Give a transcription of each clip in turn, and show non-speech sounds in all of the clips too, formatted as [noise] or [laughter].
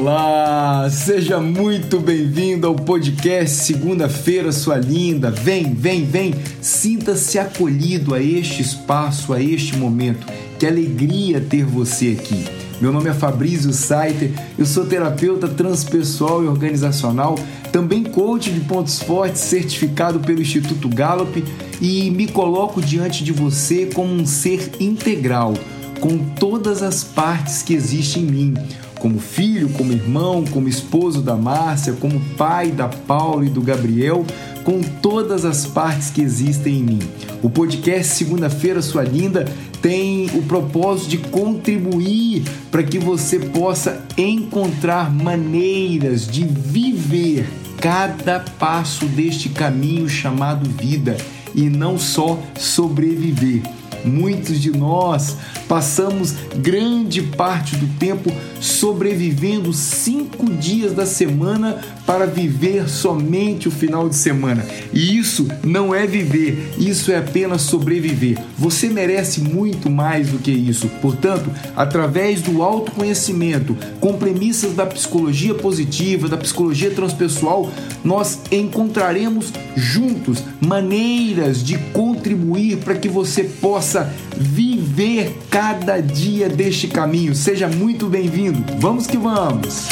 Olá, seja muito bem-vindo ao podcast Segunda-feira, sua linda. Vem, vem, vem, sinta-se acolhido a este espaço, a este momento. Que alegria ter você aqui. Meu nome é Fabrício Saiter, eu sou terapeuta transpessoal e organizacional, também coach de pontos fortes certificado pelo Instituto Gallup e me coloco diante de você como um ser integral, com todas as partes que existem em mim como filho, como irmão, como esposo da Márcia, como pai da Paula e do Gabriel, com todas as partes que existem em mim. O podcast Segunda-feira Sua Linda tem o propósito de contribuir para que você possa encontrar maneiras de viver cada passo deste caminho chamado vida e não só sobreviver. Muitos de nós passamos grande parte do tempo sobrevivendo cinco dias da semana para viver somente o final de semana. E isso não é viver, isso é apenas sobreviver. Você merece muito mais do que isso. Portanto, através do autoconhecimento, com premissas da psicologia positiva, da psicologia transpessoal, nós encontraremos juntos maneiras de contribuir para que você possa viver cada dia deste caminho. Seja muito bem-vindo. Vamos que vamos!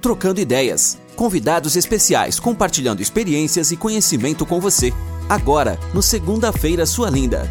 Trocando ideias. Convidados especiais compartilhando experiências e conhecimento com você. Agora, no Segunda-feira Sua Linda.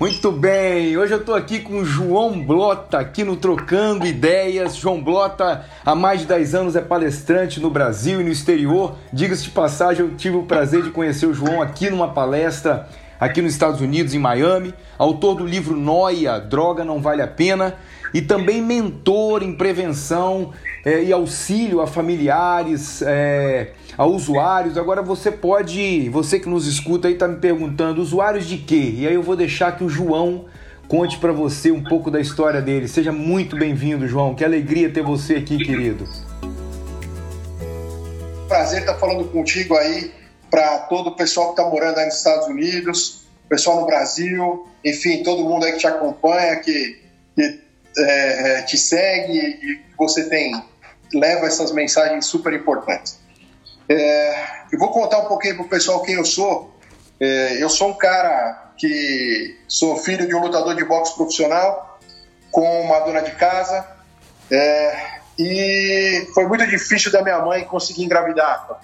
Muito bem, hoje eu estou aqui com o João Blota, aqui no Trocando Ideias. João Blota, há mais de 10 anos, é palestrante no Brasil e no exterior. Diga-se de passagem, eu tive o prazer de conhecer o João aqui numa palestra aqui nos Estados Unidos, em Miami, autor do livro Noia, Droga Não Vale a Pena, e também mentor em prevenção é, e auxílio a familiares, é, a usuários. Agora você pode, você que nos escuta aí está me perguntando, usuários de quê? E aí eu vou deixar que o João conte para você um pouco da história dele. Seja muito bem-vindo, João. Que alegria ter você aqui, querido. Prazer estar falando contigo aí para todo o pessoal que está morando aí nos Estados Unidos, pessoal no Brasil, enfim, todo mundo aí que te acompanha, que, que é, te segue e você tem leva essas mensagens super importantes. É, eu vou contar um pouquinho para o pessoal quem eu sou. É, eu sou um cara que sou filho de um lutador de boxe profissional com uma dona de casa é, e foi muito difícil da minha mãe conseguir engravidar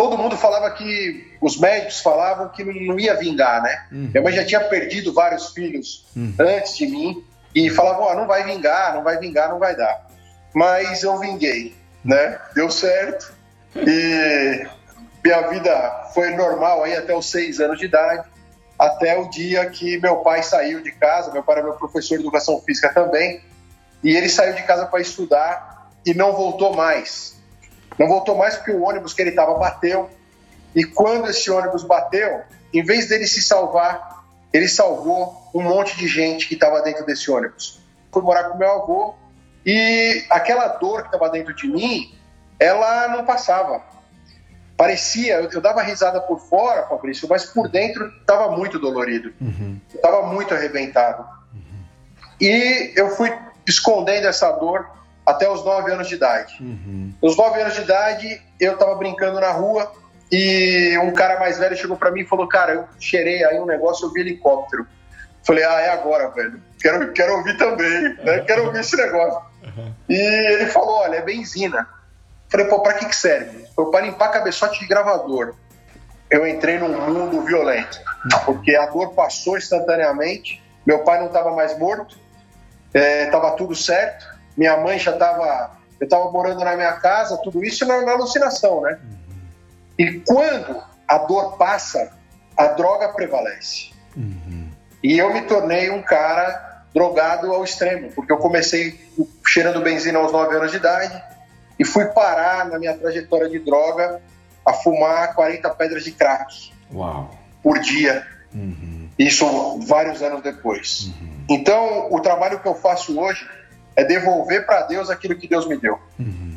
todo mundo falava que os médicos falavam que não ia vingar, né? Uhum. Minha mãe já tinha perdido vários filhos uhum. antes de mim e falavam, oh, não vai vingar, não vai vingar, não vai dar. Mas eu vinguei, né? Deu certo e minha vida foi normal aí até os seis anos de idade, até o dia que meu pai saiu de casa. Meu pai era meu professor de educação física também e ele saiu de casa para estudar e não voltou mais. Não voltou mais porque o ônibus que ele estava bateu. E quando esse ônibus bateu, em vez dele se salvar, ele salvou um monte de gente que estava dentro desse ônibus. Fui morar com meu avô e aquela dor que estava dentro de mim, ela não passava. Parecia, eu, eu dava risada por fora, Fabrício, mas por dentro estava muito dolorido. Uhum. Estava muito arrebentado. Uhum. E eu fui escondendo essa dor até os 9 anos de idade. Uhum. Os 9 anos de idade, eu tava brincando na rua e um cara mais velho chegou para mim e falou: Cara, eu cheirei aí um negócio, eu vi helicóptero. Falei: Ah, é agora, velho. Quero, quero ouvir também, né? Quero ouvir esse negócio. Uhum. E ele falou: Olha, é benzina. Falei: Pô, pra que, que serve? Foi para limpar cabeçote de gravador. Eu entrei num mundo violento, porque a dor passou instantaneamente. Meu pai não estava mais morto, estava é, tudo certo minha mãe já estava. Eu estava morando na minha casa, tudo isso na, na alucinação, né? E quando a dor passa, a droga prevalece. Uhum. E eu me tornei um cara drogado ao extremo, porque eu comecei cheirando benzina aos 9 anos de idade e fui parar na minha trajetória de droga a fumar 40 pedras de crack Uau. por dia. Uhum. Isso vários anos depois. Uhum. Então, o trabalho que eu faço hoje é devolver para Deus aquilo que Deus me deu. Uhum.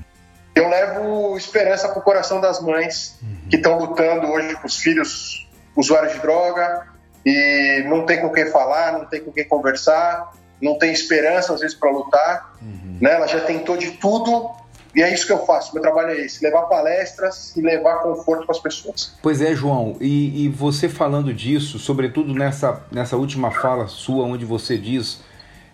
Eu levo esperança para o coração das mães uhum. que estão lutando hoje com os filhos usuários de droga e não tem com quem falar, não tem com quem conversar, não tem esperança às vezes para lutar. Uhum. Né? Ela já tentou de tudo e é isso que eu faço. Meu trabalho é esse: levar palestras e levar conforto para as pessoas. Pois é, João. E, e, você falando disso, sobretudo nessa, nessa última fala sua, onde você diz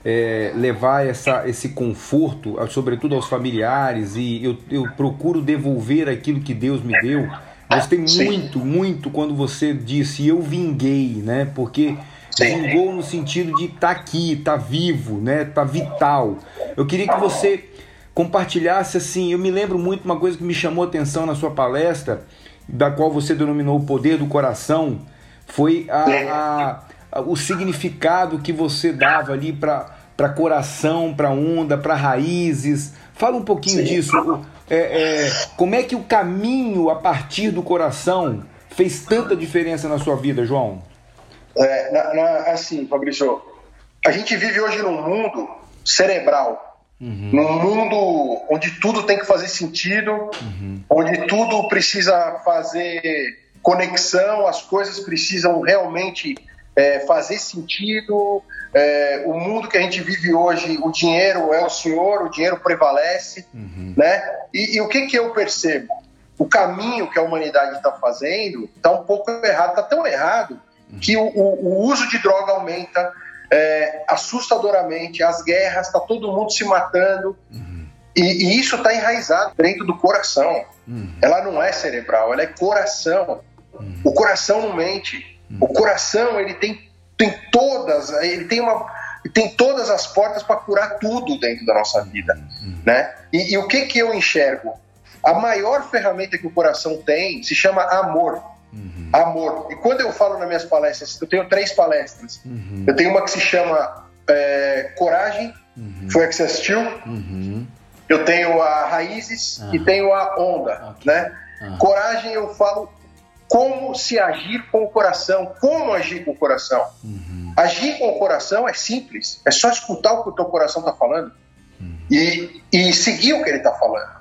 é, levar essa, esse conforto, sobretudo aos familiares, e eu, eu procuro devolver aquilo que Deus me deu. Gostei Sim. muito, muito quando você disse eu vinguei, né? Porque Sim. vingou no sentido de estar tá aqui, tá vivo, né? Tá vital. Eu queria que você compartilhasse assim. Eu me lembro muito uma coisa que me chamou a atenção na sua palestra, da qual você denominou o poder do coração, foi a, a, a o significado que você dava ali para para coração, para onda, para raízes. Fala um pouquinho Sim. disso. É, é, como é que o caminho a partir do coração fez tanta diferença na sua vida, João? É, na, na, assim, Fabrício, a gente vive hoje num mundo cerebral. Uhum. Num mundo onde tudo tem que fazer sentido, uhum. onde tudo precisa fazer conexão, as coisas precisam realmente é, fazer sentido. É, o mundo que a gente vive hoje, o dinheiro é o senhor, o dinheiro prevalece, uhum. né? E, e, o que que eu percebo? O caminho que a humanidade está fazendo está um pouco errado, está tão errado uhum. que o, o, o, uso de droga aumenta é, assustadoramente, as guerras, está todo mundo se matando. Uhum. E, e, isso está enraizado dentro do coração. Uhum. Ela não é cerebral, ela é coração. Uhum. O coração não mente. O coração, ele tem, tem todas, ele tem uma tem todas as portas para curar tudo dentro da nossa vida, né? E, e, o que que eu enxergo? A maior ferramenta que o coração tem se chama amor. Uhum. Amor. E quando eu falo nas minhas palestras, eu tenho três palestras. Uhum. Eu tenho uma que se chama é, Coragem, uhum. foi a que você assistiu. Eu tenho a Raízes e tenho a Onda, okay. né? Coragem eu falo como se agir com o coração, como agir com o coração. Uhum. Agir com o coração é simples, é só escutar o que o teu coração está falando uhum. e, e seguir o que ele está falando,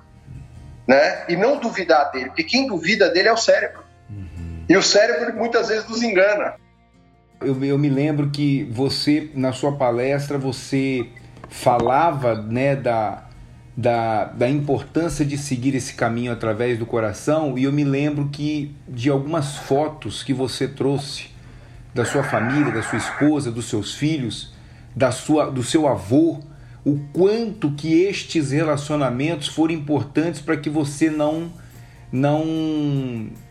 né? E não duvidar dele, porque quem duvida dele é o cérebro. Uhum. E o cérebro muitas vezes nos engana. Eu, eu me lembro que você, na sua palestra, você falava né, da, da, da importância de seguir esse caminho através do coração e eu me lembro que de algumas fotos que você trouxe da sua família, da sua esposa, dos seus filhos, da sua, do seu avô, o quanto que estes relacionamentos foram importantes para que você não não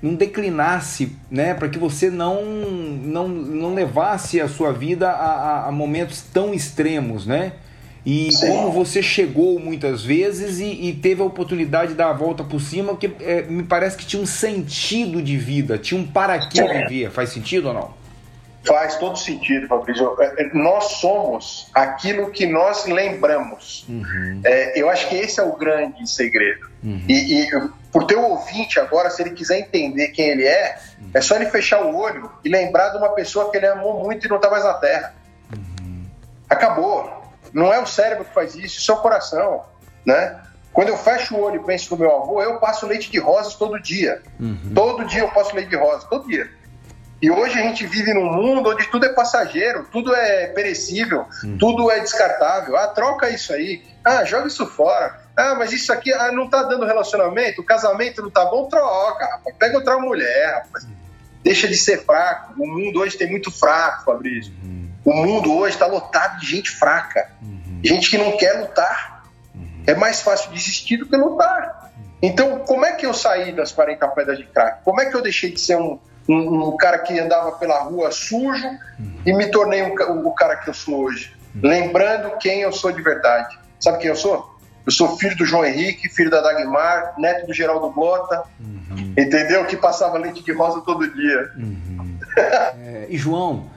não declinasse, né, para que você não, não não levasse a sua vida a, a, a momentos tão extremos, né? E Sim. como você chegou muitas vezes e, e, teve a oportunidade de dar a volta por cima, porque é, me parece que tinha um sentido de vida, tinha um para que vivia. Faz sentido ou não? Faz todo sentido, Fabrício. É, é, nós somos aquilo que nós lembramos. Uhum. É, eu acho que esse é o grande segredo. Uhum. E, e por teu ouvinte agora, se ele quiser entender quem ele é, uhum. é só ele fechar o olho e lembrar de uma pessoa que ele amou muito e não está mais na Terra. Uhum. Acabou. Não é o cérebro que faz isso, isso é o coração, né? Quando eu fecho o olho e penso no meu avô, eu passo leite de rosas todo dia. Uhum. Todo dia eu passo leite de rosas, todo dia. E hoje a gente vive num mundo onde tudo é passageiro, tudo é perecível, uhum. tudo é descartável. Ah, troca isso aí. Ah, joga isso fora. Ah, mas isso aqui ah, não tá dando relacionamento, o casamento não tá bom, troca, rapaz. Pega outra mulher, rapaz. Deixa de ser fraco. O mundo hoje tem muito fraco, Fabrício. Uhum. O mundo hoje está lotado de gente fraca, uhum. gente que não quer lutar. Uhum. É mais fácil desistir do que lutar. Então, como é que eu saí das 40 pedras de crack? Como é que eu deixei de ser um, um, um cara que andava pela rua sujo uhum. e me tornei o, o, cara que eu sou hoje? Uhum. Lembrando quem eu sou de verdade. Sabe quem eu sou? Eu sou filho do João Henrique, filho da Dagmar, neto do Geraldo Blota, uhum. entendeu? Que passava leite de rosa todo dia. Uhum. [laughs] é, e João,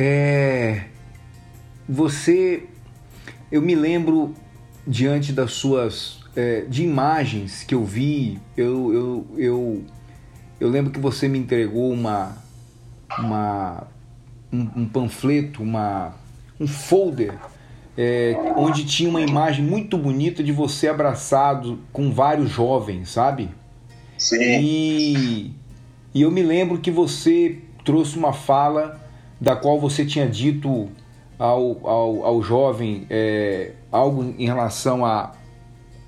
é, você, eu me lembro diante das suas é, de imagens que eu vi, eu, eu, eu, eu lembro que você me entregou uma, uma um, um panfleto, uma, um folder é, onde tinha uma imagem muito bonita de você abraçado com vários jovens, sabe? Sim. E, e eu me lembro que você trouxe uma fala da qual você tinha dito ao, ao, ao jovem é, algo em relação a,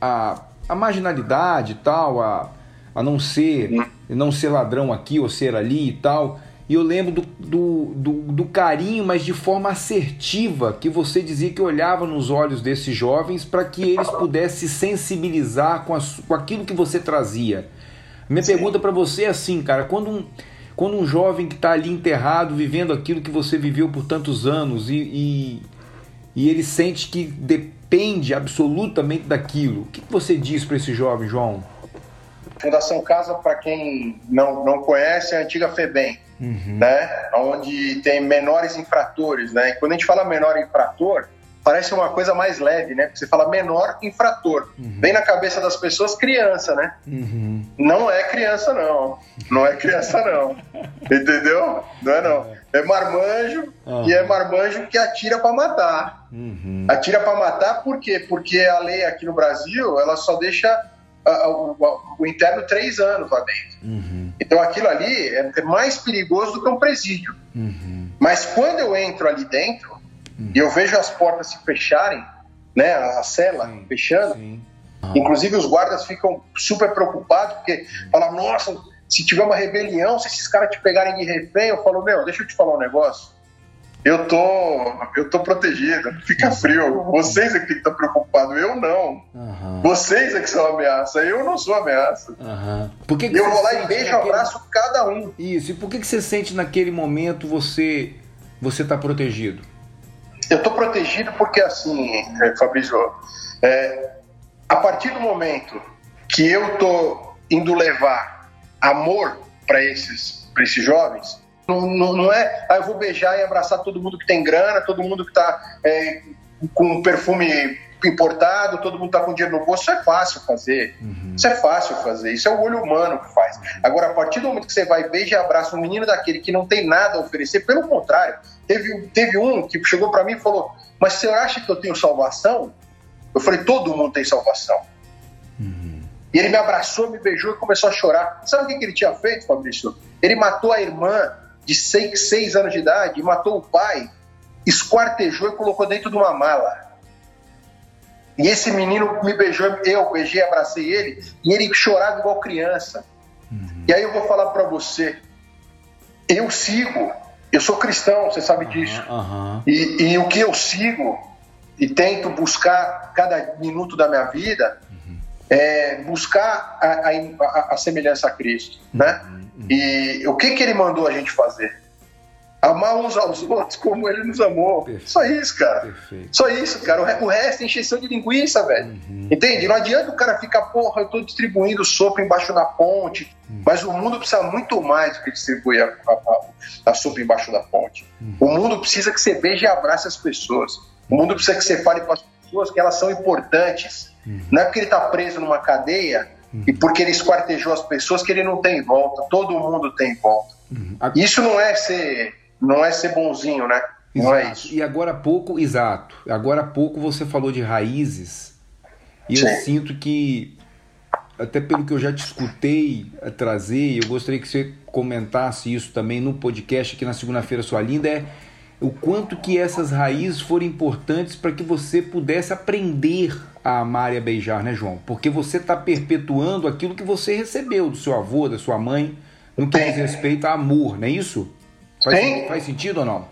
a, a marginalidade e tal, a, a não ser não ser ladrão aqui ou ser ali e tal. E eu lembro do, do, do, do, carinho, mas de forma assertiva, que você dizia que olhava nos olhos desses jovens para que eles pudessem se sensibilizar com, a, com aquilo que você trazia. Minha Sim. pergunta para você é assim, cara, quando um, quando um jovem que está ali enterrado, vivendo aquilo que você viveu por tantos anos e, e, e ele sente que depende absolutamente daquilo, o que, você diz para esse jovem, João? Fundação Casa, para quem não, não conhece, é a antiga FEBEM uhum. né? Onde tem menores infratores, né? E quando a gente fala menor infrator, parece uma coisa mais leve, né? Porque você fala menor infrator. Uhum. Vem na cabeça das pessoas criança, né? Uhum. Não é criança, não. Não é criança, não. Entendeu? Não é, não. É marmanjo uhum. e é marmanjo que atira para matar. Uhum. Atira para matar por quê? Porque a lei aqui no Brasil, ela só deixa o, o, interno três anos lá dentro. Uhum. Então aquilo ali é, é mais perigoso do que um presídio. Uhum. Mas quando eu entro ali dentro e eu vejo as portas se fecharem, né, a cela sim, fechando, sim. inclusive os guardas ficam super preocupados porque falam, nossa, se tiver uma rebelião, se esses caras te pegarem de refém, eu falo, meu, deixa eu te falar um negócio eu tô, eu tô protegido, fica frio. Vocês é que estar preocupados, eu não. Uhum. Vocês é que são ameaça, eu não sou ameaça. Uhum. Por que que eu vou lá e beijo, naquele... abraço cada um. Isso, e por que, que você sente naquele momento você você tá protegido? Eu tô protegido porque assim, é, Fabrício, é, a partir do momento que eu tô indo levar amor para esses, esses jovens, não, não, não, é, ah, eu vou beijar e abraçar todo mundo que tem grana, todo mundo que está é, com perfume importado, todo mundo está com dinheiro no bolso. Isso é fácil fazer. Uhum. Isso é fácil fazer. Isso é o olho humano que faz. Agora, a partir do momento que você vai beija e abraça um menino daquele que não tem nada a oferecer, pelo contrário, teve, teve um que chegou para mim e falou: Mas você acha que eu tenho salvação? Eu falei: Todo mundo tem salvação. Uhum. E ele me abraçou, me beijou e começou a chorar. Sabe o que, que ele tinha feito, Fabrício? Ele matou a irmã de seis, seis anos de idade, matou o pai, esquartejou e colocou dentro de uma mala. E esse menino me beijou, eu beijei, abracei ele, e ele chorava igual criança. Uhum. E aí eu vou falar para você, eu sigo, eu sou cristão, você sabe disso. Uhum. E, e, o que eu sigo e tento buscar cada minuto da minha vida uhum. é buscar a, a, a, semelhança a Cristo, né? Uhum. E o que, que ele mandou a gente fazer? Amar uns aos outros como ele nos amou. Perfeito. Só isso, cara. Perfeito. Só isso, cara. O resto é encheção de linguiça, velho. Uhum. Entende? Não adianta o cara ficar, porra, eu tô distribuindo sopa embaixo da ponte. Uhum. Mas o mundo precisa muito mais do que distribuir a, a, a sopa embaixo da ponte. Uhum. O mundo precisa que você beije e abrace as pessoas. O mundo precisa que você fale para as pessoas que elas são importantes. Uhum. Não é porque ele está preso numa cadeia Uhum. E porque ele esquartejou as pessoas que ele não tem volta, todo mundo tem volta. Uhum. Isso não é ser, não é ser bonzinho, né? Exato. Não é isso. E agora há pouco, exato. Agora há pouco você falou de raízes. E Sim. eu sinto que, até pelo que eu já te escutei trazer, eu gostaria que você comentasse isso também no podcast aqui na segunda-feira, sua linda, é o quanto que essas raízes foram importantes para que você pudesse aprender a amar e a beijar, né, João? Porque você está perpetuando aquilo que você recebeu do seu avô, da sua mãe, no que diz respeito a amor, não é isso? Faz, faz sentido ou não?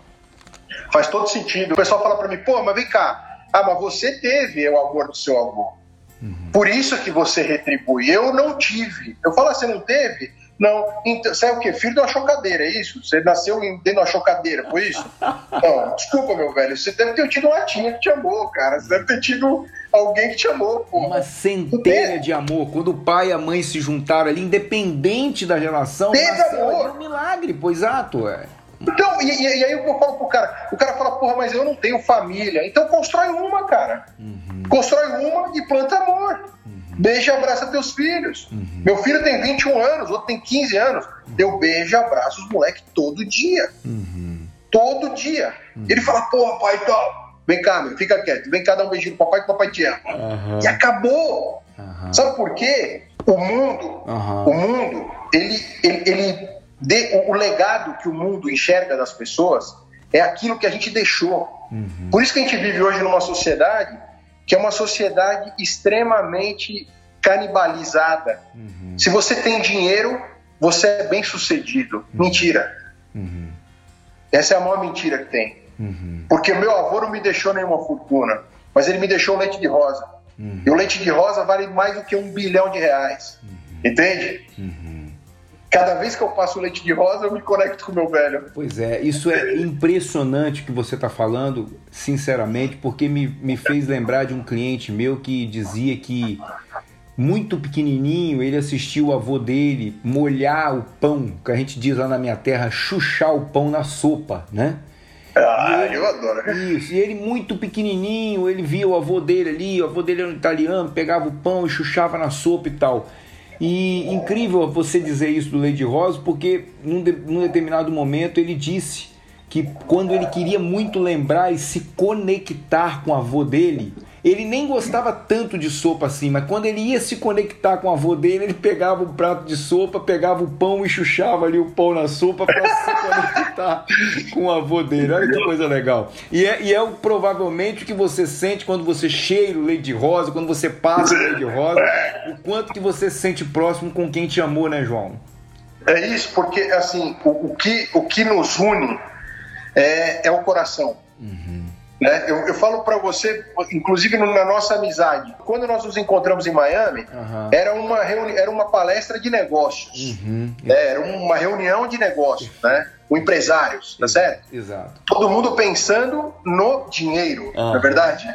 Faz todo sentido. O pessoal fala para mim, pô, mas vem cá, ah, mas você teve o amor do seu avô. Uhum. Por isso que você retribui. Eu não tive. Eu falo, ah, você não teve? Não, então, você é o quê? Filho de uma chocadeira, é isso? Você nasceu dentro de uma chocadeira, foi isso? [laughs] Não, desculpa, meu velho, você deve ter tido uma tia que te amou, cara. Você deve ter tido alguém que te amou, pô. Uma centelha de amor. Quando o pai e a mãe se juntaram ali, independente da relação, Teve amor. Um milagre, pois exato, é. Então, e, e, aí eu falo pro cara, o cara fala, porra, mas eu não tenho família. Então constrói uma, cara. Uhum. Constrói uma e planta amor. Beijo e abraça teus filhos. Uhum. Meu filho tem 21 anos, outro tem 15 anos. Uhum. Eu beijo e abraço os moleques todo dia. Uhum. Todo dia. Ele fala, porra, pai, tal. vem cá, meu, fica quieto, vem cá dar um beijinho pro papai que o papai te ama. Uhum. E acabou. Uhum. Sabe por quê? O mundo, uhum. o mundo, ele, ele, ele de, o, legado que o mundo enxerga das pessoas é aquilo que a gente deixou. Uhum. Por isso que a gente vive hoje numa sociedade que é uma sociedade extremamente canibalizada. Uhum. Se você tem dinheiro, você é bem sucedido. Uhum. Mentira. Uhum. Essa é a maior mentira que tem. Uhum. Porque meu avô não me deixou nenhuma fortuna, mas ele me deixou leite de rosa. Uhum. E o leite de rosa vale mais do que um bilhão de reais. Entende? Cada vez que eu passo leite de rosa, eu me conecto com o meu velho. Pois é, isso é impressionante que você está falando, sinceramente, porque me, me fez lembrar de um cliente meu que dizia que muito pequenininho ele assistiu o avô dele molhar o pão, que a gente diz lá na minha terra, chuchar o pão na sopa, né? Ah, ele, eu adoro. Isso, e ele muito pequenininho, ele via o avô dele ali, o avô dele era um italiano, pegava o pão e chuchava na sopa e tal. E incrível você dizer isso do Lady Rose, porque num, de, num determinado momento ele disse que quando ele queria muito lembrar e se conectar com o avô dele, ele nem gostava tanto de sopa assim, mas quando ele ia se conectar com o avô dele, ele pegava um prato de sopa, pegava o pão e chuchava ali o pão na sopa para se [laughs] conectar com o avô dele. Olha que coisa legal. E é, e é o, provavelmente o que você sente quando você cheira o leite de rosa, quando você passa o leite de rosa, o quanto que você se sente próximo com quem te amou, né, João? É isso, porque assim, o, o que, o que nos une é, é o coração. Uhum. Né? Eu, eu falo para você, inclusive na nossa amizade, quando nós nos encontramos em Miami, uhum. era, uma reuni era uma palestra de negócios, uhum. né? era uma reunião de negócios, né? com empresários, tá certo? Exato. Todo mundo pensando no dinheiro, uhum. não é verdade?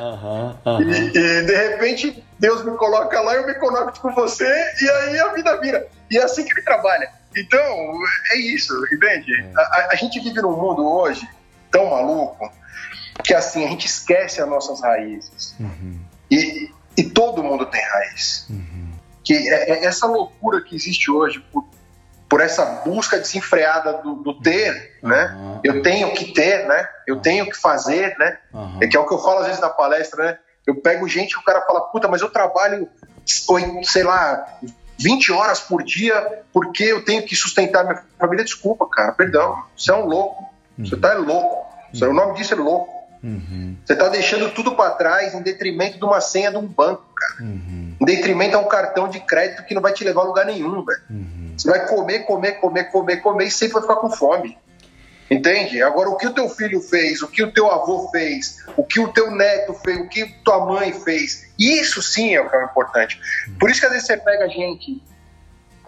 E, e, de repente Deus me coloca lá, eu me conecto com você e aí a vida vira. E é assim que ele trabalha. Então, é isso, entende? É. A, a gente vive num mundo hoje tão maluco que assim a gente esquece as nossas raízes. Uhum. E, e todo mundo tem raiz. Uhum. Que é, é, essa loucura que existe hoje por, por essa busca desenfreada do, do ter, uhum. né? Eu tenho que ter, né? Eu tenho que fazer, né? É que é o que eu falo às vezes na palestra, né? Eu pego gente que o cara fala, puta, mas eu trabalho, sei lá, 20 horas por dia porque eu tenho que sustentar minha família. Desculpa, cara, perdão. Você é um louco. Você tá louco. O nome disso é louco. Uhum. Você está deixando tudo para trás em detrimento de uma senha de um banco, cara. Uhum. Em detrimento a um cartão de crédito que não vai te levar a lugar nenhum, velho. Uhum. Você vai comer, comer, comer, comer, comer e sempre vai ficar com fome. Entende? Agora, o que o teu filho fez, o que o teu avô fez, o que o teu neto fez, o que tua mãe fez, isso sim é o que é importante. Por isso que às vezes você pega gente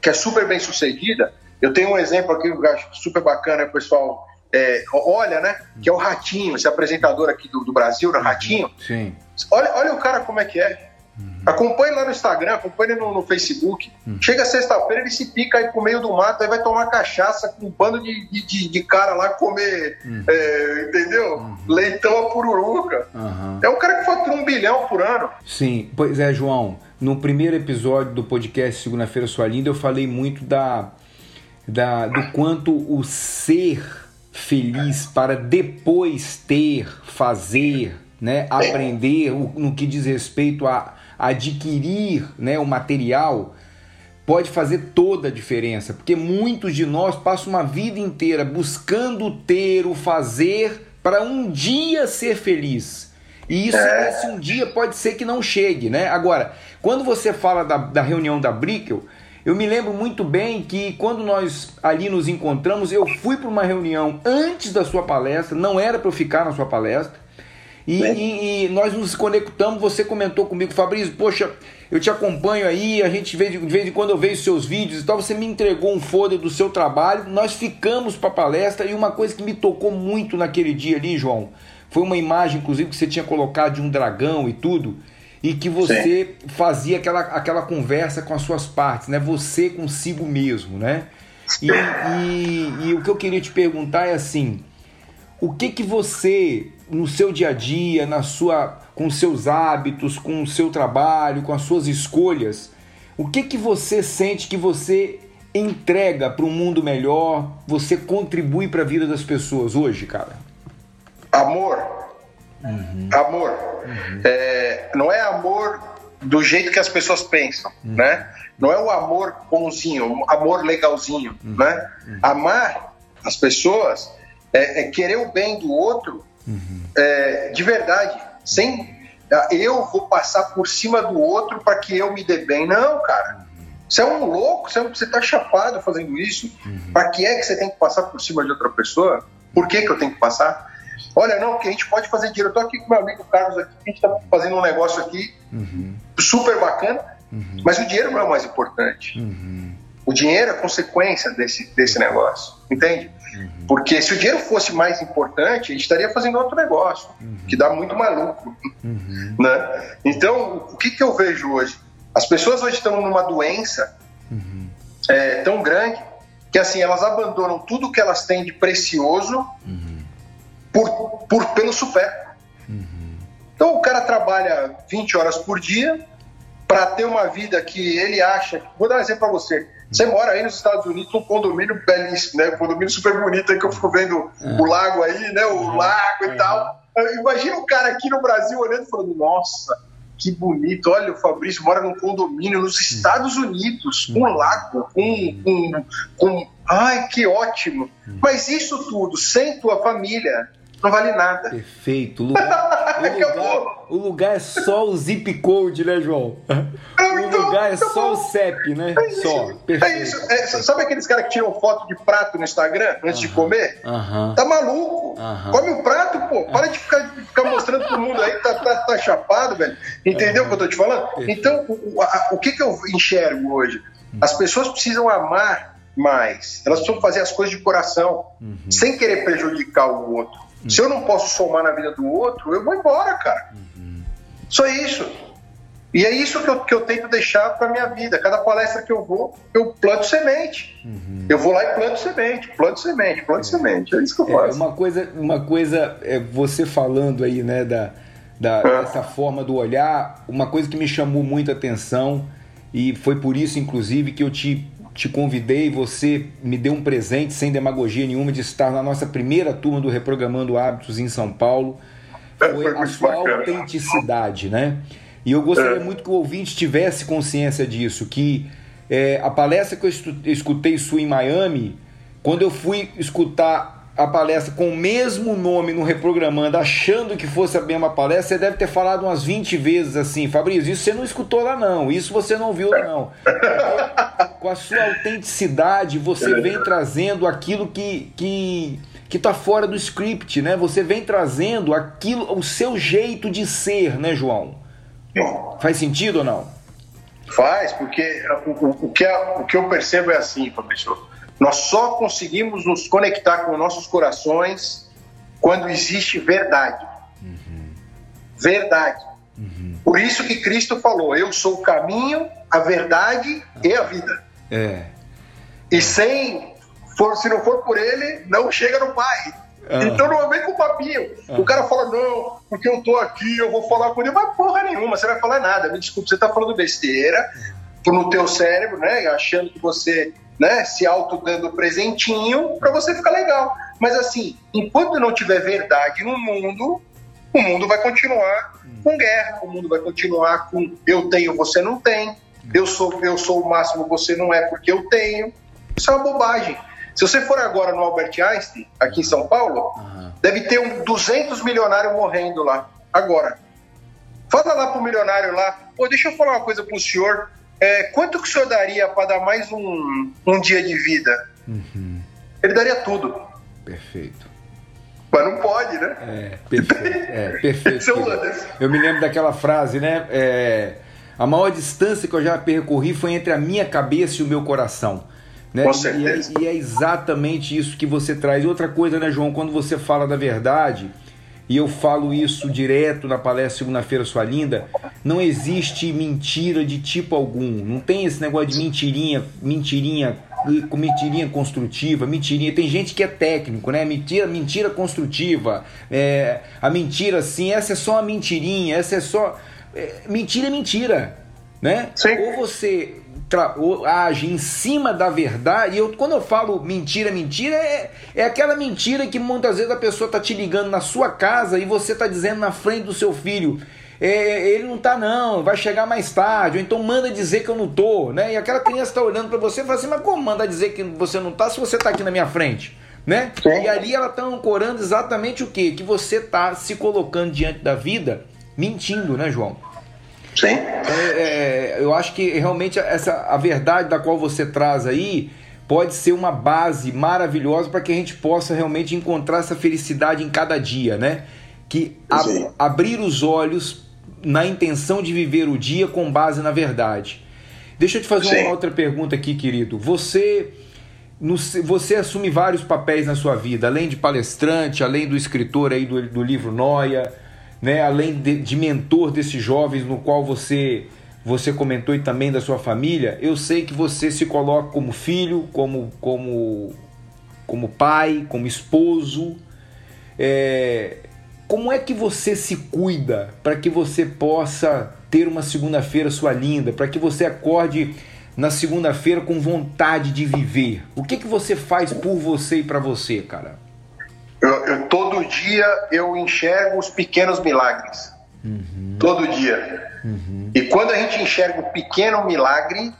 que é super bem sucedida. Eu tenho um exemplo aqui que eu acho super bacana, pessoal é, olha, né? Que é o Ratinho, esse apresentador aqui do, do Brasil, né? Ratinho. Sim. Olha, olha o cara como é que é. Uhum. Acompanhe lá no Instagram, acompanhe no, no Facebook. Uhum. Chega sexta-feira, ele se pica aí pro meio do mato, aí vai tomar cachaça com um bando de, de, de cara lá comer, uhum. é, entendeu? Uhum. Leitão a pururuca. Uhum. É um cara que fatura um bilhão por ano. Sim, pois é, João. No primeiro episódio do podcast Segunda-feira Sua Linda, eu falei muito da, da do quanto o ser feliz para depois ter, fazer, né, aprender no que diz respeito a adquirir né, o material, pode fazer toda a diferença, porque muitos de nós passam uma vida inteira buscando ter o fazer para um dia ser feliz. E isso, esse um dia pode ser que não chegue, né? Agora, quando você fala da, da reunião da Brickell, eu me lembro muito bem que quando nós ali nos encontramos, eu fui para uma reunião antes da sua palestra, não era para eu ficar na sua palestra. E, e, e, nós nos conectamos, você comentou comigo, Fabrício, poxa, eu te acompanho aí, a gente vê de vez em quando eu vejo seus vídeos e tal, você me entregou um folder do seu trabalho, nós ficamos para a palestra e uma coisa que me tocou muito naquele dia ali, João, foi uma imagem, inclusive, que você tinha colocado de um dragão e tudo e que você Sim. fazia aquela, aquela conversa com as suas partes, né? Você consigo mesmo, né? E, e, e, o que eu queria te perguntar é assim, o que que você no seu dia a dia, na sua, com seus hábitos, com o seu trabalho, com as suas escolhas, o que que você sente que você entrega para um mundo melhor, você contribui para a vida das pessoas hoje, cara? Amor. Uhum. Amor. Uhum. É, não é amor do jeito que as pessoas pensam, uhum. né? Não é o amor bonzinho, o amor legalzinho, uhum. né? Uhum. Amar as pessoas é, é, querer o bem do outro uhum. é, de verdade, sem ah, eu vou passar por cima do outro para que eu me dê bem. Não, cara. Você é um louco, você está chapado fazendo isso. Para que é que você tem que passar por cima de outra pessoa? Por que, que eu tenho que passar? Olha, não, que a gente pode fazer dinheiro. Eu estou aqui com meu amigo Carlos aqui, a gente está fazendo um negócio aqui uhum. super bacana, uhum. mas o dinheiro não é o mais importante. Uhum. O dinheiro é consequência desse, desse negócio, entende? Uhum. Porque se o dinheiro fosse mais importante, a gente estaria fazendo outro negócio, uhum. que dá muito mais lucro. Uhum. Né? Então, o que, que eu vejo hoje? As pessoas hoje estão numa doença é, tão grande que assim elas abandonam tudo que elas têm de precioso por, por, pelo supérfluo. Uhum. Então o cara trabalha 20 horas por dia para ter uma vida que ele acha. Vou dar um exemplo para você. Você uhum. mora aí nos Estados Unidos num condomínio belíssimo, né? Um condomínio super bonito aí que eu fico vendo uhum. o lago aí, né? O uhum. lago e tal. Imagina um cara aqui no Brasil olhando e falando: Nossa, que bonito, olha, o Fabrício mora num condomínio nos Estados Unidos, com um lago, com, com, com. Ai, que ótimo! Mas isso tudo sem tua família, não vale nada. Perfeito. O [laughs] lugar, o lugar, o lugar é só o zip code, né, João? o então, lugar é então, só o CEP, né? É só. Perfeito. É isso. É, sabe aqueles caras que tiram foto de prato no Instagram antes uh -huh. de comer? Uh -huh. Tá maluco? Uh -huh. Come o prato, pô. Para de ficar, de ficar mostrando pro mundo aí que tá, tá, tá chapado, velho. Entendeu o que eu tô te falando? Perfeito. Então, o, a, o que, que eu enxergo hoje? As pessoas precisam amar mais. Elas precisam fazer as coisas de coração, uhum. sem querer prejudicar o outro. Uhum. Se eu não posso somar na vida do outro, eu vou embora, cara. Uhum. Só isso. E é isso que eu, que eu tento deixar para minha vida. Cada palestra que eu vou, eu planto semente. Uhum. Eu vou lá e planto semente, planto semente, planto é. semente. É isso que eu é, faço. É, uma coisa, uma coisa é você falando aí, né, da, da, é. dessa forma do olhar, uma coisa que me chamou muita atenção e foi por isso, inclusive, que eu te te convidei, você me deu um presente sem demagogia nenhuma de estar na nossa primeira turma do Reprogramando Hábitos em São Paulo. Foi a sua autenticidade, né? E eu gostaria é. muito que o ouvinte tivesse consciência disso, que é, a palestra que eu escutei sua em Miami, quando eu fui escutar a palestra com o mesmo nome no Reprogramando, achando que fosse a mesma palestra, você deve ter falado umas 20 vezes assim, Fabrício, isso você não escutou lá não, isso você não viu lá não. [laughs] com a sua autenticidade, você vem trazendo aquilo que que que tá fora do script, né? Você vem trazendo aquilo, o seu jeito de ser, né, João? Faz sentido ou não? Faz, porque o, o, que, é, o que eu percebo é assim, professor nós só conseguimos nos conectar com nossos corações quando existe verdade. Uhum. Verdade. Uhum. Por isso que Cristo falou: Eu sou o caminho, a verdade e a vida. É. E sem, for, se não for por ele, não chega no Pai. Ah. Então não vem com papinho. Ah. O cara fala, não, porque eu tô aqui, eu vou falar com ele. Mas porra nenhuma, você vai falar nada. Me desculpe, você tá falando besteira no teu cérebro, né? Achando que você né, se auto dando presentinho para você ficar legal. Mas assim, enquanto não tiver verdade no mundo, o mundo vai continuar com guerra, o mundo vai continuar com eu tenho, você não tem, eu sou, eu sou o máximo, você não é porque eu tenho. Isso é uma bobagem. Se você for agora no Albert Einstein, aqui em São Paulo, uhum. deve ter um 200 milionários morrendo lá, agora. Fala lá pro milionário lá, pô, deixa eu falar uma coisa pro senhor. É, quanto que o senhor daria para dar mais um, um dia de vida? Uhum. Ele daria tudo. Perfeito. Mas não pode, né? É, perfeito. É, [laughs] perfeito eu me lembro daquela frase, né? É, a maior distância que eu já percorri foi entre a minha cabeça e o meu coração. Né? Com certeza. E é, e é exatamente isso que você traz. E outra coisa, né, João? Quando você fala da verdade, e eu falo isso direto na palestra segunda-feira, sua linda, não existe mentira de tipo algum. Não tem esse negócio de mentirinha, mentirinha, mentirinha construtiva, mentirinha. Tem gente que é técnico, né? Mentira, mentira construtiva. É, a mentira, assim, essa é só uma mentirinha, essa é só. É, mentira é mentira. né? Sim. Ou você age em cima da verdade. Eu, quando eu falo mentira, mentira, é, é aquela mentira que muitas vezes a pessoa tá te ligando na sua casa e você tá dizendo na frente do seu filho. É, ele não tá não, vai chegar mais tarde, ou então manda dizer que eu não tô, né? E aquela criança tá olhando para você e fala assim, mas como manda dizer que você não tá se você tá aqui na minha frente? Né? E ali ela tá ancorando exatamente o quê? Que você tá se colocando diante da vida mentindo, né, João? Sim. É, é, eu acho que realmente essa a verdade da qual você traz aí pode ser uma base maravilhosa para que a gente possa realmente encontrar essa felicidade em cada dia, né? Que ab abrir os olhos na intenção de viver o dia com base na verdade. Deixa eu te fazer Sim. uma outra pergunta aqui, querido. Você no, você assume vários papéis na sua vida, além de palestrante, além do escritor aí do, do livro Noia, né, além de, de mentor desses jovens no qual você você comentou e também da sua família, eu sei que você se coloca como filho, como como como pai, como esposo. É, como é que você se cuida para que você possa ter uma segunda-feira sua linda, para que você acorde na segunda-feira com vontade de viver? O que, que você faz por você e para você, cara? Eu, eu, todo dia eu enxergo os pequenos milagres. Uhum. Todo dia. Uhum. E quando a gente enxerga o pequeno milagre,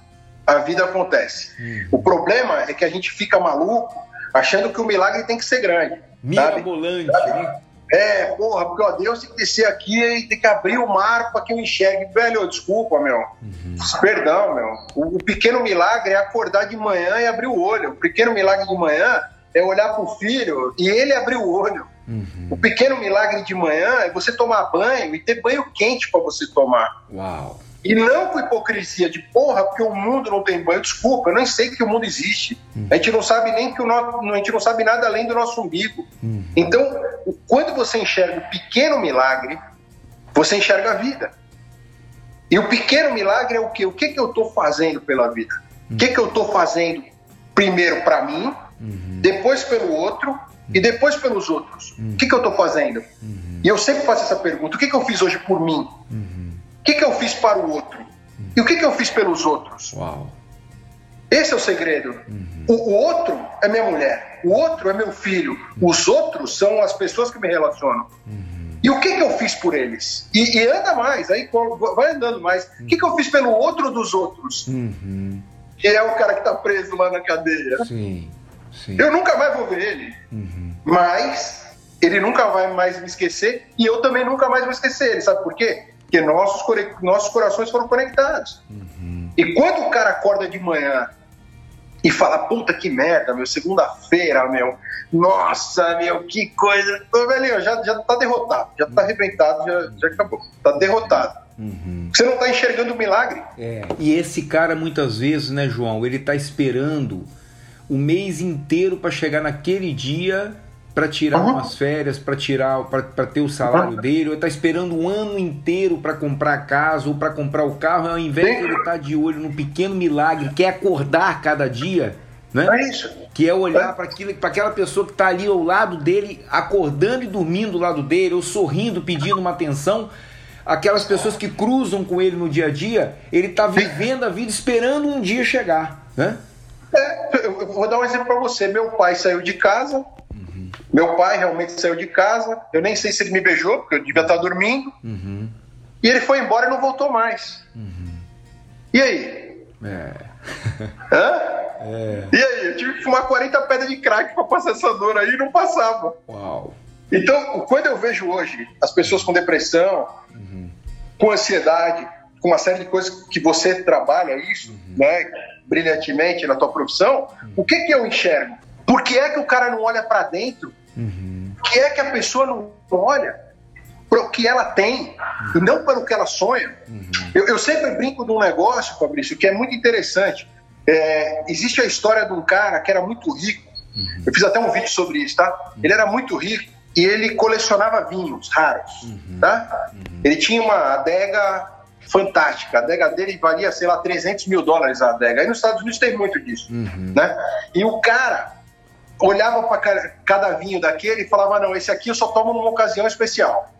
a vida acontece. Uhum. O problema é que a gente fica maluco achando que o milagre tem que ser grande. Mirabolante, né? É, porra, porque ó, Deus tem que descer aqui e tem que abrir o mar para que eu enxergue. Velho, desculpa, meu. Uhum. Perdão, meu. O, o, pequeno milagre é acordar de manhã e abrir o olho. O pequeno milagre de manhã é olhar para o filho e ele abrir o olho. Uhum. O pequeno milagre de manhã é você tomar banho e ter banho quente para você tomar. Uau. E não com hipocrisia de porra, porque o mundo não tem banho. Desculpa, eu nem sei que o mundo existe. Uhum. A gente não sabe nem que o nosso, a gente não sabe nada além do nosso umbigo. Uhum. Então, quando você enxerga o pequeno milagre, você enxerga a vida. E o pequeno milagre é o quê? O que, que eu estou fazendo pela vida? O que, que eu estou fazendo primeiro para mim, uhum. depois pelo outro e depois pelos outros? O que, que eu estou fazendo? E eu sempre faço essa pergunta: o que, que eu fiz hoje por mim? que, que eu fiz para o outro? E o que, que eu fiz pelos outros? Uau. Esse é o segredo. Uhum. O, o, outro é minha mulher, o outro é meu filho, os outros são as pessoas que me relacionam. Uhum. E o que, que eu fiz por eles? E, e anda mais, aí vai andando mais. O que, que eu fiz pelo outro dos outros? Uhum. Que é o cara que está preso lá na cadeia. Sim. Sim. Eu nunca mais vou ver ele, uhum. mas ele nunca vai mais me esquecer e eu também nunca mais vou esquecer ele. Sabe por quê? Porque nossos, nossos corações foram conectados. Uhum. E quando o cara acorda de manhã e fala, puta que merda, meu, segunda-feira, meu, nossa, meu, que coisa. Então, velho, já, já tá derrotado, já tá arrebentado, já, já acabou. Tá derrotado. Uhum. Você não tá enxergando o milagre. É. E esse cara, muitas vezes, né, João, ele tá esperando o mês inteiro para chegar naquele dia para tirar uhum. umas férias, para tirar, para ter o salário uhum. dele, ou está esperando um ano inteiro para comprar a casa ou para comprar o carro, ao invés Sim. de ele estar tá de olho no pequeno milagre, que é acordar cada dia, né? É isso. Que é olhar é. para aquela pessoa que está ali ao lado dele, acordando e dormindo do lado dele, ou sorrindo, pedindo uma atenção. Aquelas pessoas que cruzam com ele no dia a dia, ele está vivendo a vida esperando um dia chegar, né? É, eu vou dar um exemplo para você. Meu pai saiu de casa, meu pai realmente saiu de casa. Eu nem sei se ele me beijou, porque eu devia estar dormindo. Uhum. E ele foi embora e não voltou mais. Uhum. E aí? É. Hã? É. E aí? Eu tive que fumar 40 pedras de crack para passar essa dor aí e não passava. Uau. Então, quando eu vejo hoje as pessoas com depressão, uhum. com ansiedade, com uma série de coisas que você trabalha isso, uhum. né, brilhantemente na tua profissão, uhum. o que que eu enxergo? Por que é que o cara não olha para dentro? Uhum. Por que é que a pessoa não olha para o que ela tem uhum. e não para o que ela sonha? Uhum. Eu, eu, sempre brinco de um negócio, Fabrício, que é muito interessante. É, existe a história de um cara que era muito rico. Uhum. Eu fiz até um vídeo sobre isso, tá? Ele era muito rico e ele colecionava vinhos raros, uhum. tá? Uhum. Ele tinha uma adega fantástica. A adega dele valia, sei lá, 300 mil dólares a adega. Aí nos Estados Unidos tem muito disso, uhum. né? E o cara olhava para cada vinho daquele e falava: não, esse aqui eu só tomo numa ocasião especial.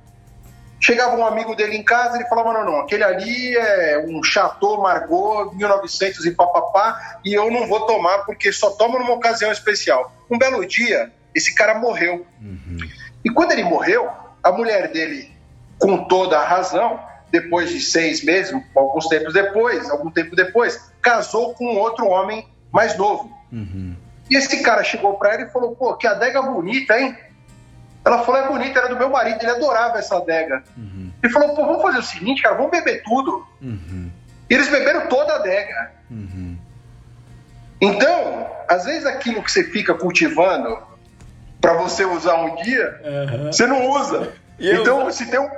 Chegava um amigo dele em casa, ele falava: não, não, aquele ali é um Chateau Margaux 1900 e papapá, e eu não vou tomar porque só tomo numa ocasião especial. Um belo dia, esse cara morreu. Uhum. E quando ele morreu, a mulher dele, com toda a razão, depois de seis meses, alguns tempos depois, algum tempo depois, casou com outro homem mais novo. Uhum. E esse cara chegou para ela e falou: pô, que adega bonita, hein? Ela falou: é bonita, era do meu marido, ele adorava essa adega. Uhum. Ele falou: pô, vamos fazer o seguinte, cara, vamos beber tudo. Uhum. E eles beberam toda a adega. Uhum. Então, às vezes aquilo que você fica cultivando para você usar um dia, você não usa. Então, se tem um,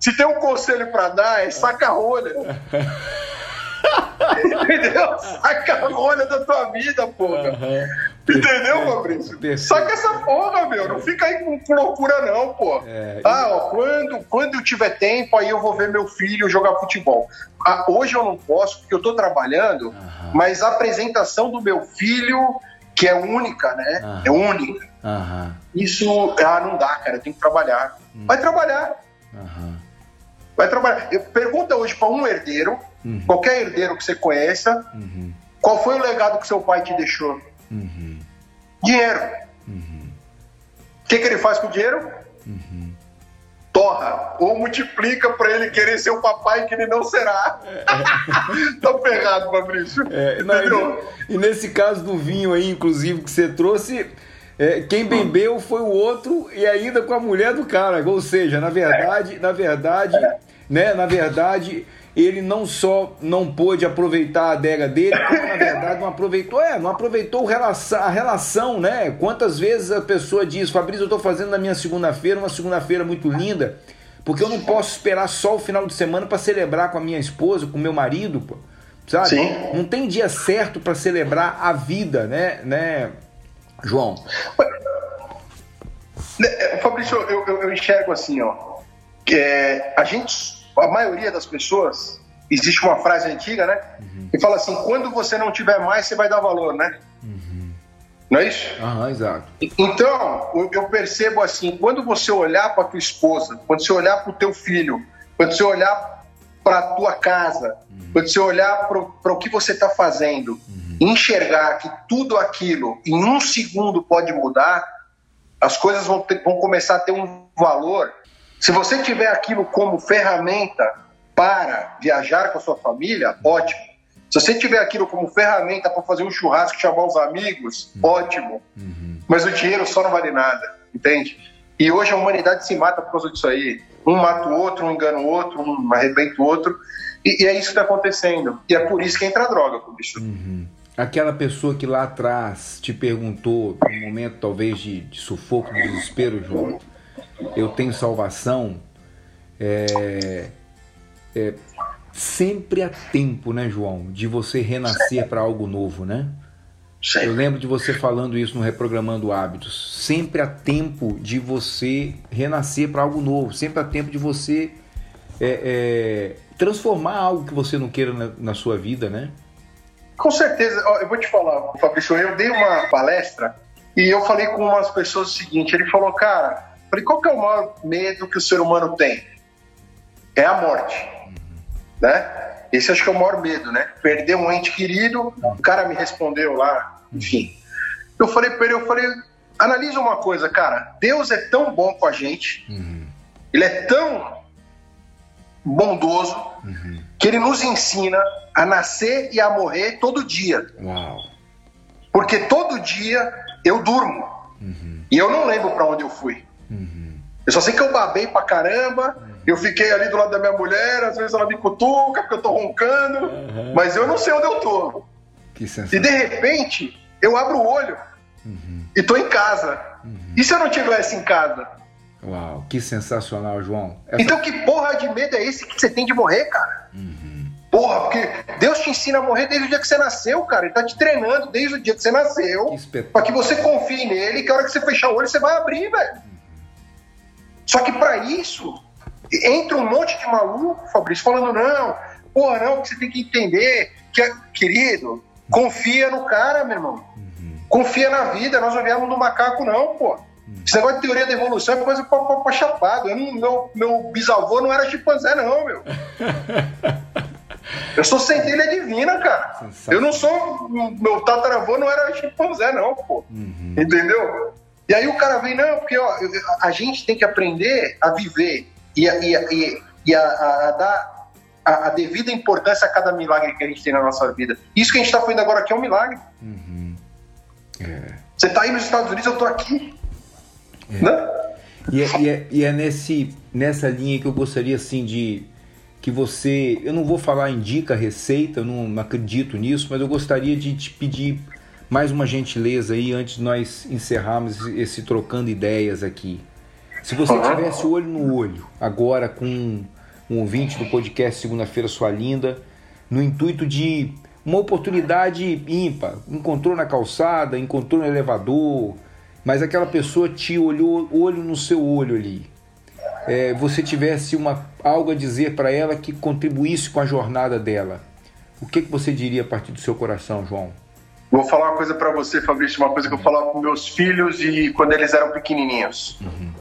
se tem um conselho para dar, é saca a rolha. [laughs] Entendeu? Saca a rolha da tua vida, porra. Uhum. Entendeu, Fabrício? Saca essa porra, meu. Não fica aí com loucura, não, pô. É, ah, ó, quando, quando eu tiver tempo, aí eu vou ver meu filho jogar futebol. Ah, hoje eu não posso, porque eu tô trabalhando, uhum. mas a apresentação do meu filho, que é única, né? Uhum. É única. Isso, ah, não dá, cara. Eu tenho que trabalhar. Hum. Vai trabalhar. Vai trabalhar. Eu, pergunta hoje para um herdeiro Uhum. Qualquer herdeiro que você conheça, uhum. qual foi o legado que seu pai te deixou? Uhum. Dinheiro. Uhum. O que, que ele faz com o dinheiro? Uhum. Torra. Ou multiplica para ele querer ser o papai que ele não será. É. [laughs] tá ferrado, Fabrício. É, não, e, e nesse caso do vinho aí, inclusive, que você trouxe. É, quem bebeu foi o outro e ainda com a mulher do cara. Ou seja, na verdade, é. na verdade, é. Né, na verdade, ele não só não pôde aproveitar a adega dele, como na verdade não aproveitou, é, não aproveitou a relação, né? Quantas vezes a pessoa diz, Fabrício, eu estou fazendo na minha segunda-feira uma segunda-feira muito linda, porque eu não posso esperar só o final de semana para celebrar com a minha esposa, com o meu marido, pô, sabe? Sim. Não tem dia certo para celebrar a vida, né, né, João? Né, Fabrício, eu, eu, eu enxergo assim, ó, é, a gente a maioria das pessoas, existe uma frase antiga, né? Uhum. Que fala assim: quando você não tiver mais, você vai dar valor, né? Uhum. Não é isso? Aham, exato. Então, eu percebo assim: quando você olhar para tua esposa, quando você olhar para o teu filho, quando você olhar para tua casa, uhum. quando você olhar para o que você está fazendo, uhum. enxergar que tudo aquilo em um segundo pode mudar, as coisas vão, ter, vão começar a ter um valor se você tiver aquilo como ferramenta para viajar com a sua família, ótimo. Se você tiver aquilo como ferramenta para fazer um churrasco e chamar os amigos, uhum. ótimo. Uhum. Mas o dinheiro só não vale nada, entende? E hoje a humanidade se mata por causa disso aí. Um mata o outro, um engana o outro, um arrebenta o outro. E, e é isso que está acontecendo. E é por isso que entra a droga, por isso. Uhum. Aquela pessoa que lá atrás te perguntou, num momento talvez de, de sufoco, de desespero, João, eu tenho salvação, é, é, sempre há tempo, né, João, de você renascer para algo novo, né? Sim. Eu lembro de você falando isso no Reprogramando Hábitos. Sempre há tempo de você renascer para algo novo. Sempre há tempo de você é, é, transformar algo que você não queira na, na, sua vida, né? Com certeza. Eu vou te falar, Fabrício. Eu dei uma palestra e eu falei com umas pessoas o seguinte: ele falou, cara, Falei, qual que é o maior medo que o ser humano tem? É a morte, né? Esse acho que é o maior medo, né? Perder um ente querido, o cara me respondeu lá, enfim. Eu falei para ele, eu falei, analisa uma coisa, cara, Deus é tão bom com a gente, uhum. ele é tão bondoso, uhum. que ele nos ensina a nascer e a morrer todo dia. Uau. Porque todo dia eu durmo. Uhum. E eu não lembro para onde eu fui. Uhum. Eu só sei que eu babei pra caramba, eu fiquei ali do lado da minha mulher, às vezes ela me cutuca porque eu tô roncando, uhum. mas eu não sei onde eu tô. e de repente, eu abro o olho uhum. e tô em casa. Uhum. E se eu não tivesse em casa? Uau, que sensacional, João. Essa... Então que porra de medo é esse que você tem de morrer, cara? Uhum. Porra, porque Deus te ensina a morrer desde o dia que você nasceu, cara. Ele tá te treinando desde o dia que você nasceu. para que você confie nele que a hora que você fechar o olho, você vai abrir, velho. Só que para isso, entra um monte de maluco, Fabrício, falando: não, porra, não, que você tem que entender que, querido, confia no cara, meu irmão. Uhum. Confia na vida, nós não viemos do macaco, não, pô. Esse negócio de teoria da evolução é coisa pra, chapado. Eu não, meu, meu bisavô não era chimpanzé, não, meu. [laughs] Eu sou centelha divina, cara. Eu não sou. Meu tataravô não era chimpanzé, não, pô. Uhum. Entendeu? E aí o cara vem, não, porque ó, a gente tem que aprender a viver e a, e a, e, e a, a dar a, devida importância a cada milagre que a gente tem na nossa vida. Isso que a gente está fazendo agora aqui é um milagre. Uhum. É. Você está aí nos Estados Unidos, eu estou aqui. É. Né? E é, e é, e é nesse, nessa linha que eu gostaria assim de que você, eu não vou falar indica receita, eu não acredito nisso, mas eu gostaria de te pedir mais uma gentileza aí antes de nós encerrarmos esse trocando ideias aqui. Se você tivesse olho no olho agora com um ouvinte do podcast Segunda-feira Sua Linda, no intuito de uma oportunidade ímpar, encontrou na calçada, encontrou no elevador, mas aquela pessoa te olhou olho no seu olho ali. É, você tivesse uma, algo a dizer para ela que contribuísse com a jornada dela, o que, que você diria a partir do seu coração, João? Vou falar uma coisa para você, Fabrício, uma coisa que eu falava com meus filhos e quando eles eram pequenininhos. Uhum.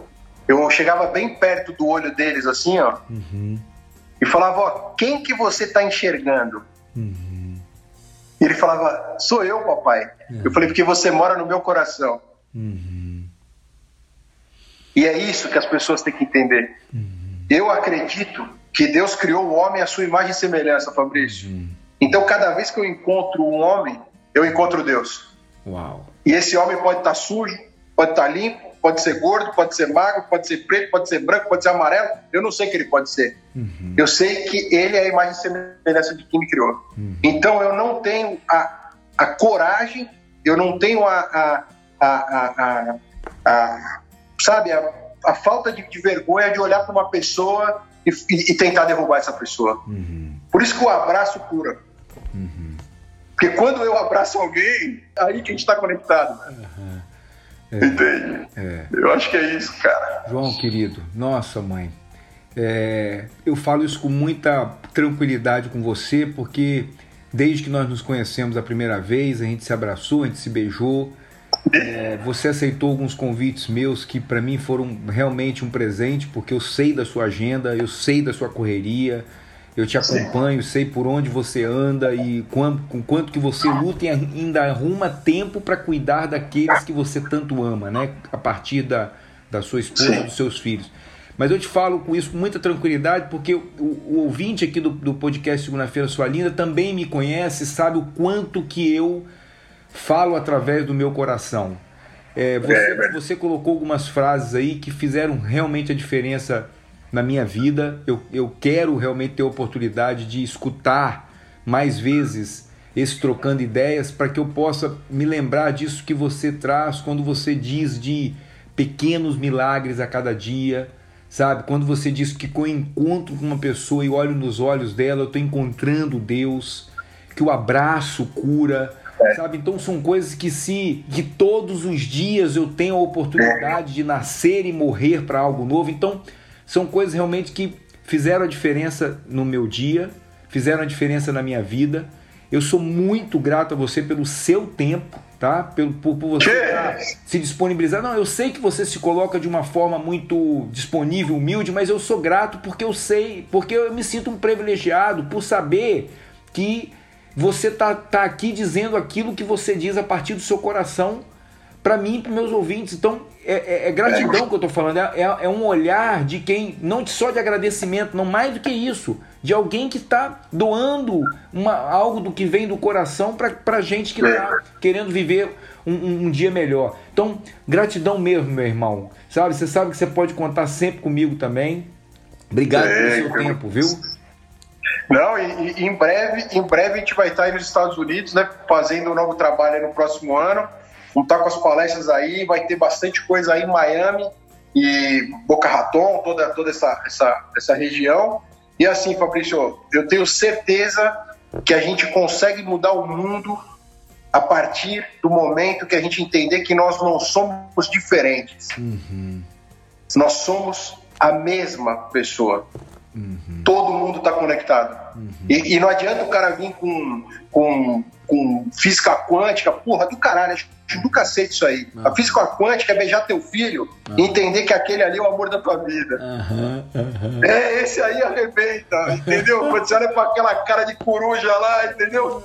Eu chegava bem perto do olho deles, assim, ó, uhum. e falava: ó, quem que você está enxergando? Uhum. E ele falava: sou eu, papai. É. Eu falei: porque você mora no meu coração. Uhum. E é isso que as pessoas têm que entender. Uhum. Eu acredito que Deus criou o homem à sua imagem e semelhança, Fabrício. Uhum. Então, cada vez que eu encontro um homem, eu encontro Deus. Uau. E esse homem pode estar sujo, pode estar limpo, pode ser gordo, pode ser magro, pode ser preto, pode ser branco, pode ser amarelo. Eu não sei o que ele pode ser. Uhum. Eu sei que ele é a imagem e semelhança de quem me criou. Uhum. Então eu não tenho a, a coragem, eu não tenho a, a, a, sabe, a, falta de, de, vergonha de olhar para uma pessoa e, e, e, tentar derrubar essa pessoa. Uhum. Por isso que o abraço cura. Uhum. Porque quando eu abraço alguém, aí que a gente está conectado. Uhum. É, Entende? É. Eu acho que é isso, cara. João, querido, nossa mãe, é, eu falo isso com muita tranquilidade com você, porque desde que nós nos conhecemos a primeira vez, a gente se abraçou, a gente se beijou. É, você aceitou alguns convites meus que para mim foram realmente um presente, porque eu sei da sua agenda, eu sei da sua correria, eu te acompanho, sei por onde você anda e quanto, com quanto que você luta e ainda arruma tempo para cuidar daqueles que você tanto ama, né? A partir da, da sua esposa, e dos seus filhos. Mas eu te falo com isso com muita tranquilidade, porque o, o ouvinte aqui do, do podcast Segunda-feira Sua Linda também me conhece, sabe o quanto que eu falo através do meu coração. É, você, é, você colocou algumas frases aí que fizeram realmente a diferença na minha vida. Eu, eu quero realmente ter a oportunidade de escutar mais vezes esse trocando ideias para que eu possa me lembrar disso que você traz quando você diz de pequenos milagres a cada dia, sabe? Quando você diz que com encontro com uma pessoa e olho nos olhos dela, eu estou encontrando Deus, que o abraço cura, é. sabe? Então são coisas que se que todos os dias eu tenho a oportunidade de nascer e morrer para algo novo. Então são coisas realmente que fizeram a diferença no meu dia, fizeram a diferença na minha vida. Eu sou muito grato a você pelo seu tempo, tá? Pelo, por, por você se disponibilizar. Não, eu sei que você se coloca de uma forma muito disponível, humilde, mas eu sou grato porque eu sei, porque eu me sinto um privilegiado por saber que você tá, tá aqui dizendo aquilo que você diz a partir do seu coração para mim e para meus ouvintes. Então, é, é, é gratidão que eu estou falando, é, é, é, um olhar de quem, não só de agradecimento, não mais do que isso, de alguém que está doando uma, algo do que vem do coração para gente que está querendo viver um, um, um, dia melhor. Então, gratidão mesmo, meu irmão. Sabe, você sabe que você pode contar sempre comigo também. Obrigado pelo é, seu tempo, viu? Não, e, e, em breve, em breve a gente vai estar aí nos Estados Unidos, né, fazendo um novo trabalho no próximo ano. Vamos estar com as palestras aí, vai ter bastante coisa aí em Miami e Boca Raton, toda, toda essa, essa, essa região. E assim, Fabrício, eu tenho certeza que a gente consegue mudar o mundo a partir do momento que a gente entender que nós não somos diferentes. Uhum. Nós somos a mesma pessoa. Uhum. Todo mundo está conectado. Uhum. E, e, não adianta o cara vir com, com, com física quântica, porra do caralho, do cacete isso aí. Ah. A física quântica é beijar teu filho ah. e entender que aquele ali é o amor da tua vida. Aham. É, esse aí arrebenta, entendeu? Quando [laughs] você olha pra aquela cara de coruja lá, entendeu?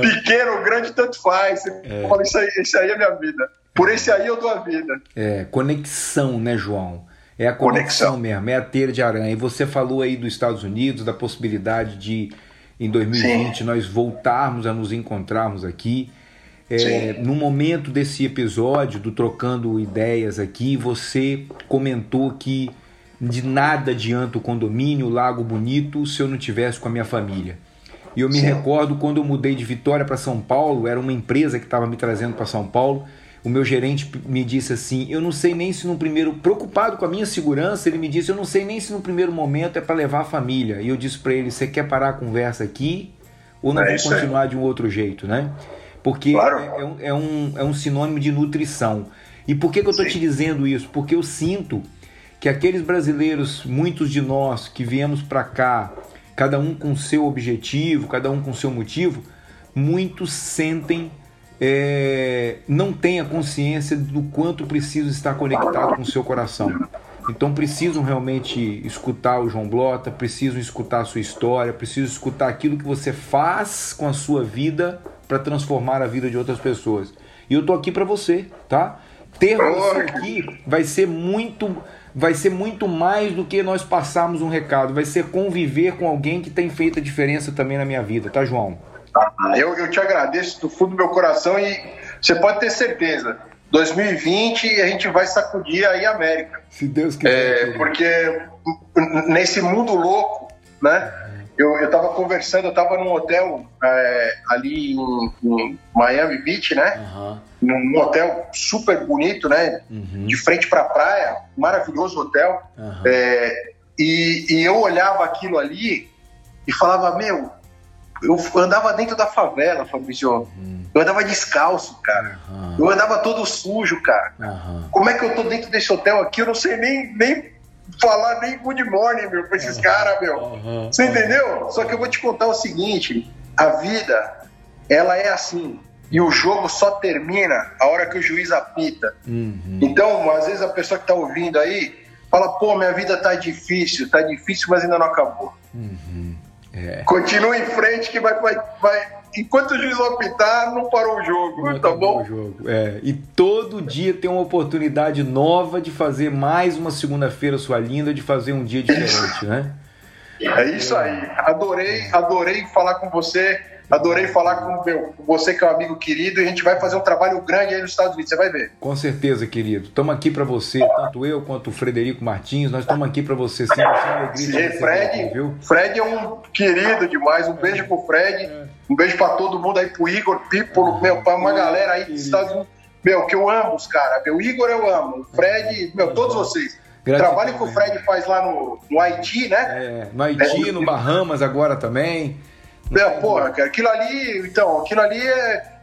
Pequeno, grande, tanto faz. Você é. fala, isso aí, esse aí é minha vida. Por esse aí eu dou a vida. É, conexão, né, João? É a conexão, conexão. mesmo, é a teia de aranha. E você falou aí dos Estados Unidos, da possibilidade de, em 2020, Sim. nós voltarmos a nos encontrarmos aqui. É, no momento desse episódio do Trocando Ideias aqui, você comentou que de nada adianta o condomínio, o Lago Bonito, se eu não tivesse com a minha família. E eu me Sim. recordo quando eu mudei de Vitória para São Paulo, era uma empresa que estava me trazendo para São Paulo. O meu gerente me disse assim: Eu não sei nem se no primeiro. Preocupado com a minha segurança, ele me disse: Eu não sei nem se no primeiro momento é para levar a família. E eu disse para ele: Você quer parar a conversa aqui? Ou não é continuar é. de um outro jeito, né? Porque claro. é, é, um, é, um, é um sinônimo de nutrição. E por que, que eu estou te dizendo isso? Porque eu sinto que aqueles brasileiros, muitos de nós que viemos para cá, cada um com seu objetivo, cada um com seu motivo, muitos sentem, é, não têm a consciência do quanto precisam estar conectado com o seu coração. Então precisam realmente escutar o João Blota, precisam escutar a sua história, precisam escutar aquilo que você faz com a sua vida para transformar a vida de outras pessoas. E eu tô aqui para você, tá? Ter você aqui vai ser muito vai ser muito mais do que nós passarmos um recado, vai ser conviver com alguém que tem feito a diferença também na minha vida, tá, João? Eu, eu te agradeço do fundo do meu coração e você pode ter certeza. 2020 a gente vai sacudir aí a América. Se Deus quiser. É, porque nesse mundo louco, né? Eu, eu tava conversando, eu tava num hotel é, ali em, em, Miami Beach, né? Uhum. Num hotel super bonito, né? Uhum. De frente pra praia, maravilhoso hotel. Uhum. É, e, e eu olhava aquilo ali e falava, meu, eu andava dentro da favela, Fabrício. Uhum. Eu andava descalço, cara. Eu andava todo sujo, cara. Como é que eu tô dentro desse hotel aqui? Eu não sei nem, nem falar nem good morning, meu, pra esses caras, meu. Uhum. Você entendeu? Só que eu vou te contar o seguinte: a vida, ela é assim. E o jogo só termina a hora que o juiz apita. Uhum. Então, às vezes a pessoa que tá ouvindo aí fala, pô, minha vida tá difícil, tá difícil, mas ainda não acabou. Uhum. É. Continua em frente que vai, vai, vai, enquanto o juiz apitar, não parou o jogo, não tá bom? O jogo. É, e todo dia tem uma oportunidade nova de fazer mais uma segunda-feira sua linda, de fazer um dia diferente, né? É isso aí. Adorei, adorei falar com você. Adorei falar com meu, você que é um amigo querido e a gente vai fazer um trabalho grande aí nos Estados Unidos, você vai ver. Com certeza, querido. Estamos aqui para você, tanto eu quanto o Frederico Martins, nós estamos aqui para você sim, alegria Sim, Fred, aqui, viu? Fred é um querido demais, um beijo pro Fred, um beijo para todo mundo aí, pro Igor, Pípolo, meu, para uma galera aí dos Estados Unidos, meu, que eu amo os caras, meu, Igor eu amo, o Fred, meu, todos vocês. Gratidão, Trabalho que o Fred faz lá no, no Haiti, né? É, no Haiti, é, no Bahamas agora também. É, porra, cara, aquilo ali, então, aquilo ali é.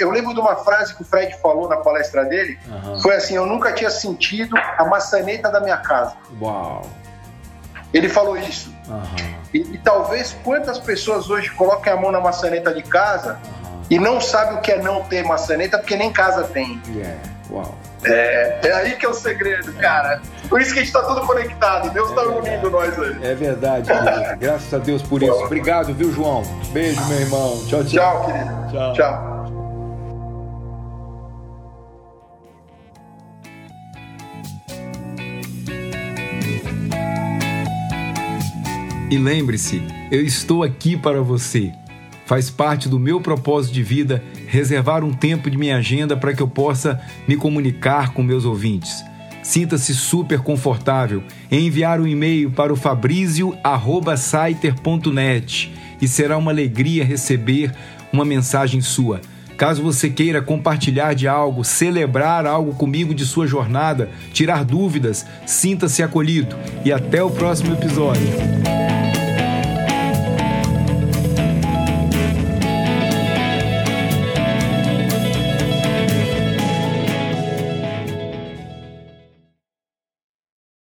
Eu lembro de uma frase que o Fred falou na palestra dele. Uhum. Foi assim: Eu nunca tinha sentido a maçaneta da minha casa. Uau! Ele falou isso. Uhum. E, e, talvez quantas pessoas hoje coloquem a mão na maçaneta de casa uhum. e não sabem o que é não ter maçaneta porque nem casa tem. Yeah. Uau! É, é aí que é o segredo, cara. Por isso que a gente tá tudo conectado. Deus tá unindo nós aí. É verdade, querido. Graças a Deus por isso. Obrigado, viu, João? Beijo, meu irmão. Tchau, tchau. Tchau, querido. Tchau. tchau. E lembre-se, eu estou aqui para você. Faz parte do meu propósito de vida reservar um tempo de minha agenda para que eu possa me comunicar com meus ouvintes. Sinta-se super confortável em enviar um e-mail para o fabrizio@saiter.net e será uma alegria receber uma mensagem sua. Caso você queira compartilhar de algo, celebrar algo comigo de sua jornada, tirar dúvidas, sinta-se acolhido e até o próximo episódio.